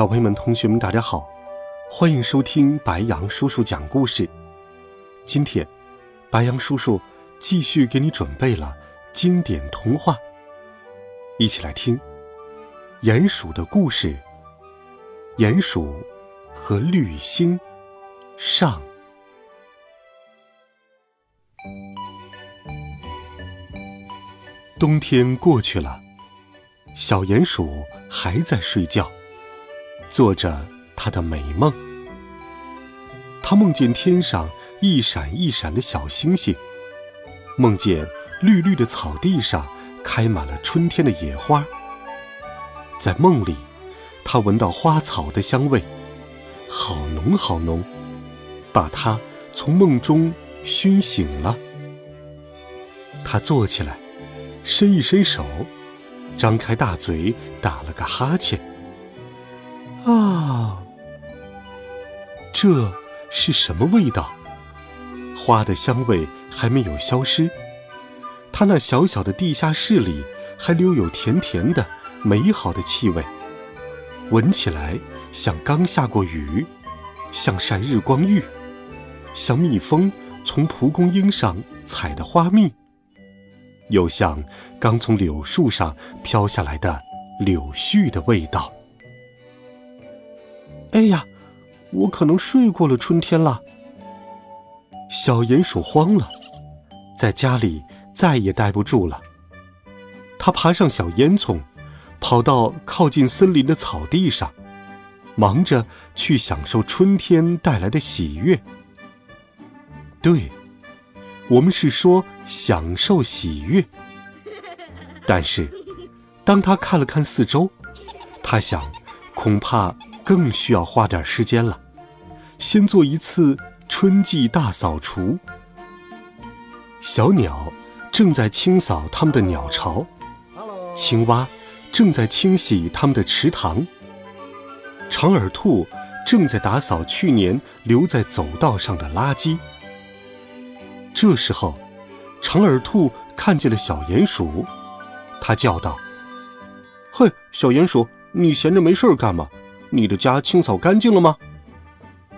小朋友们、同学们，大家好，欢迎收听白羊叔叔讲故事。今天，白羊叔叔继续给你准备了经典童话，一起来听《鼹鼠的故事》。鼹鼠和绿星上。冬天过去了，小鼹鼠还在睡觉。做着他的美梦，他梦见天上一闪一闪的小星星，梦见绿绿的草地上开满了春天的野花。在梦里，他闻到花草的香味，好浓好浓，把他从梦中熏醒了。他坐起来，伸一伸手，张开大嘴，打了个哈欠。啊，这是什么味道？花的香味还没有消失，它那小小的地下室里还留有甜甜的、美好的气味，闻起来像刚下过雨，像晒日光浴，像蜜蜂从蒲公英上采的花蜜，又像刚从柳树上飘下来的柳絮的味道。哎呀，我可能睡过了春天了。小鼹鼠慌了，在家里再也待不住了。他爬上小烟囱，跑到靠近森林的草地上，忙着去享受春天带来的喜悦。对，我们是说享受喜悦。但是，当他看了看四周，他想，恐怕。更需要花点时间了，先做一次春季大扫除。小鸟正在清扫它们的鸟巢，青蛙正在清洗它们的池塘，长耳兔正在打扫去年留在走道上的垃圾。这时候，长耳兔看见了小鼹鼠，它叫道：“嘿，小鼹鼠，你闲着没事干吗？”你的家清扫干净了吗？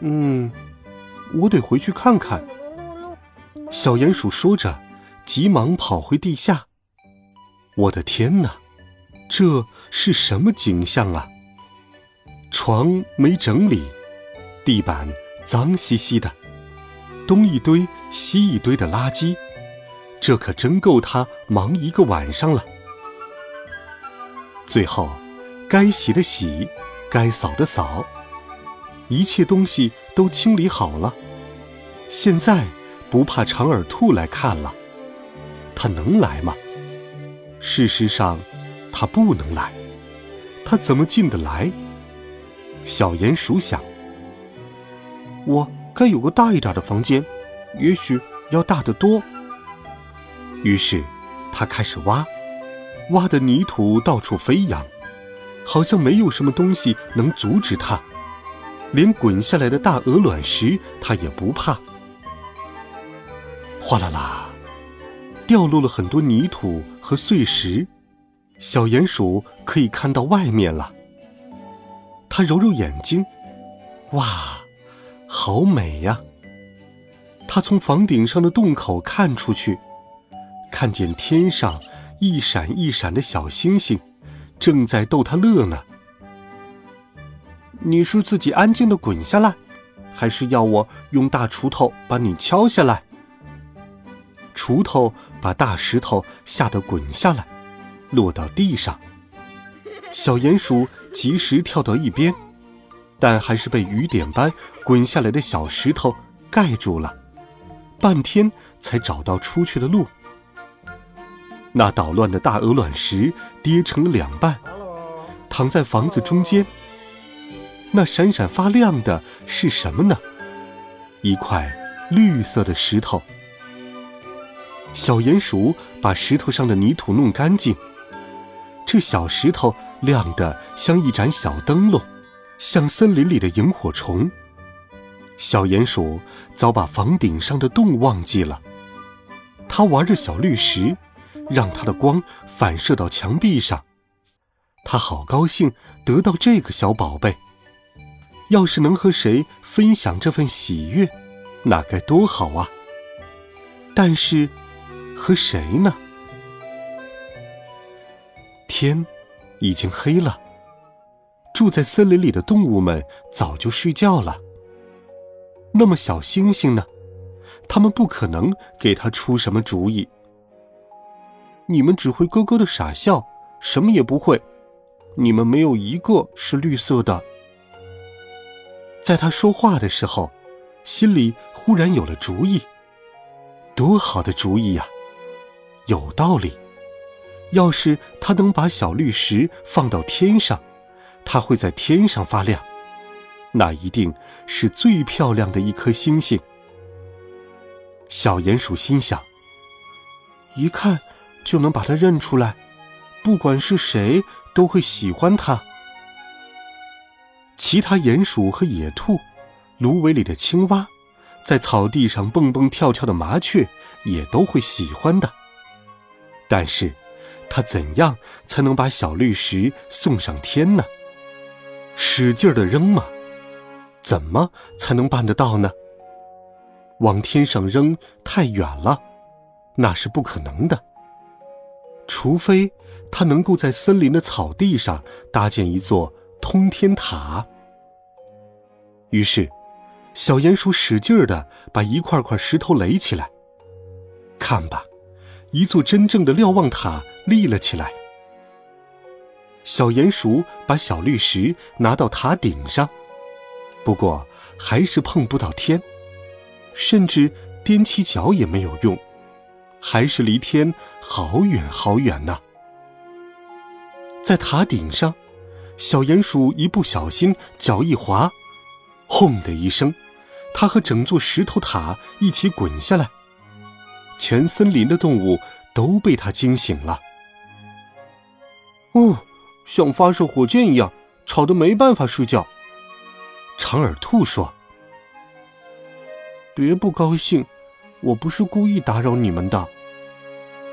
嗯，我得回去看看。小鼹鼠说着，急忙跑回地下。我的天哪，这是什么景象啊？床没整理，地板脏兮兮的，东一堆西一堆的垃圾，这可真够他忙一个晚上了。最后，该洗的洗。该扫的扫，一切东西都清理好了。现在不怕长耳兔来看了，它能来吗？事实上，它不能来。它怎么进得来？小鼹鼠想：我该有个大一点的房间，也许要大得多。于是，它开始挖，挖的泥土到处飞扬。好像没有什么东西能阻止它，连滚下来的大鹅卵石它也不怕。哗啦啦，掉落了很多泥土和碎石，小鼹鼠可以看到外面了。它揉揉眼睛，哇，好美呀！它从房顶上的洞口看出去，看见天上一闪一闪的小星星。正在逗他乐呢。你是自己安静的滚下来，还是要我用大锄头把你敲下来？锄头把大石头吓得滚下来，落到地上。小鼹鼠及时跳到一边，但还是被雨点般滚下来的小石头盖住了，半天才找到出去的路。那捣乱的大鹅卵石跌成了两半，躺在房子中间。那闪闪发亮的是什么呢？一块绿色的石头。小鼹鼠把石头上的泥土弄干净，这小石头亮得像一盏小灯笼，像森林里的萤火虫。小鼹鼠早把房顶上的洞忘记了，它玩着小绿石，让它的光反射到墙壁上。它好高兴得到这个小宝贝。要是能和谁分享这份喜悦，那该多好啊！但是，和谁呢？天已经黑了，住在森林里的动物们早就睡觉了。那么小星星呢？他们不可能给他出什么主意。你们只会咯咯的傻笑，什么也不会。你们没有一个是绿色的。在他说话的时候，心里忽然有了主意。多好的主意呀！有道理。要是他能把小绿石放到天上，它会在天上发亮，那一定是最漂亮的一颗星星。小鼹鼠心想：一看就能把它认出来，不管是谁都会喜欢它。其他鼹鼠和野兔，芦苇里的青蛙，在草地上蹦蹦跳跳的麻雀，也都会喜欢的。但是，他怎样才能把小绿石送上天呢？使劲的扔吗？怎么才能办得到呢？往天上扔太远了，那是不可能的。除非他能够在森林的草地上搭建一座通天塔。于是，小鼹鼠使劲儿的把一块块石头垒起来。看吧，一座真正的瞭望塔立了起来。小鼹鼠把小绿石拿到塔顶上，不过还是碰不到天，甚至踮起脚也没有用，还是离天好远好远呢。在塔顶上，小鼹鼠一不小心脚一滑。轰的一声，它和整座石头塔一起滚下来，全森林的动物都被它惊醒了。哦，像发射火箭一样，吵得没办法睡觉。长耳兔说：“别不高兴，我不是故意打扰你们的。”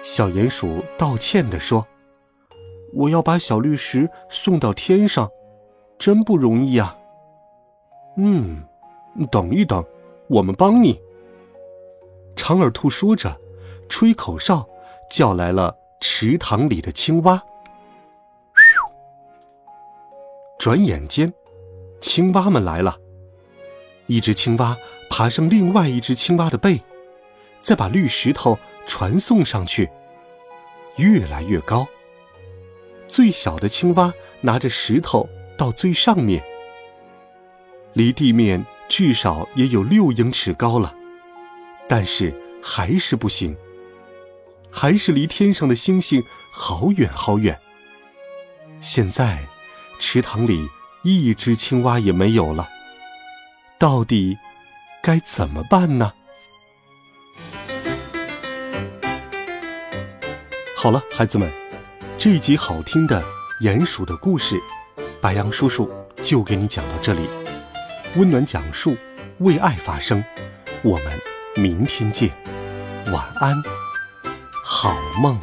小鼹鼠道歉的说：“我要把小绿石送到天上，真不容易啊。”嗯，等一等，我们帮你。长耳兔说着，吹口哨，叫来了池塘里的青蛙。转眼间，青蛙们来了。一只青蛙爬上另外一只青蛙的背，再把绿石头传送上去，越来越高。最小的青蛙拿着石头到最上面。离地面至少也有六英尺高了，但是还是不行，还是离天上的星星好远好远。现在，池塘里一只青蛙也没有了，到底该怎么办呢？好了，孩子们，这一集好听的鼹鼠的故事，白羊叔叔就给你讲到这里。温暖讲述，为爱发声。我们明天见，晚安，好梦。